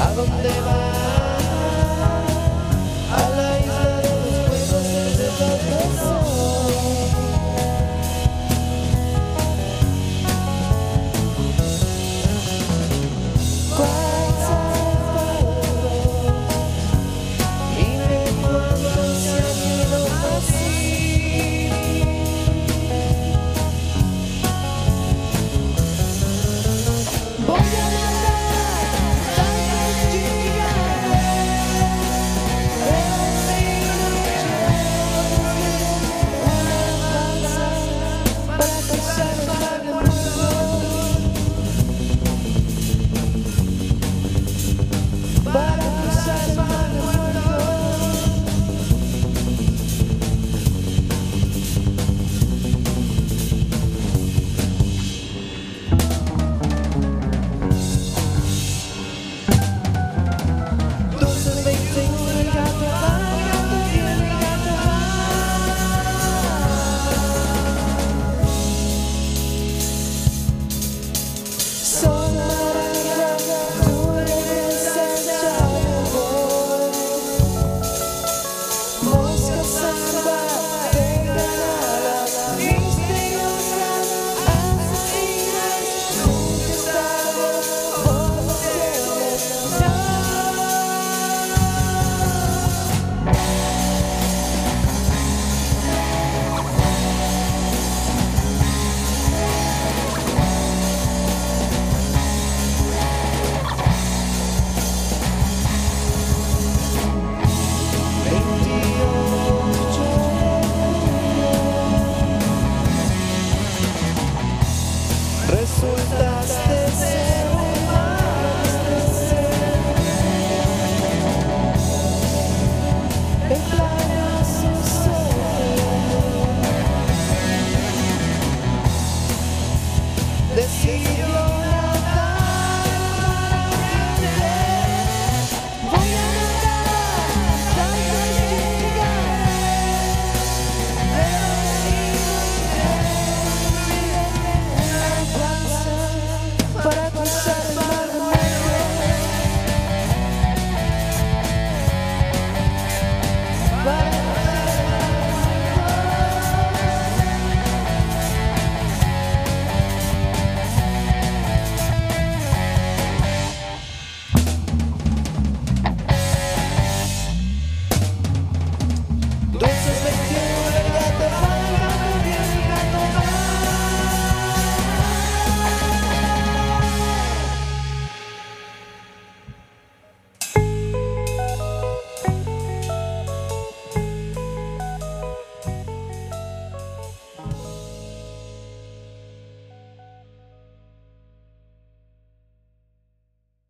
¿A dónde vas? that's the same.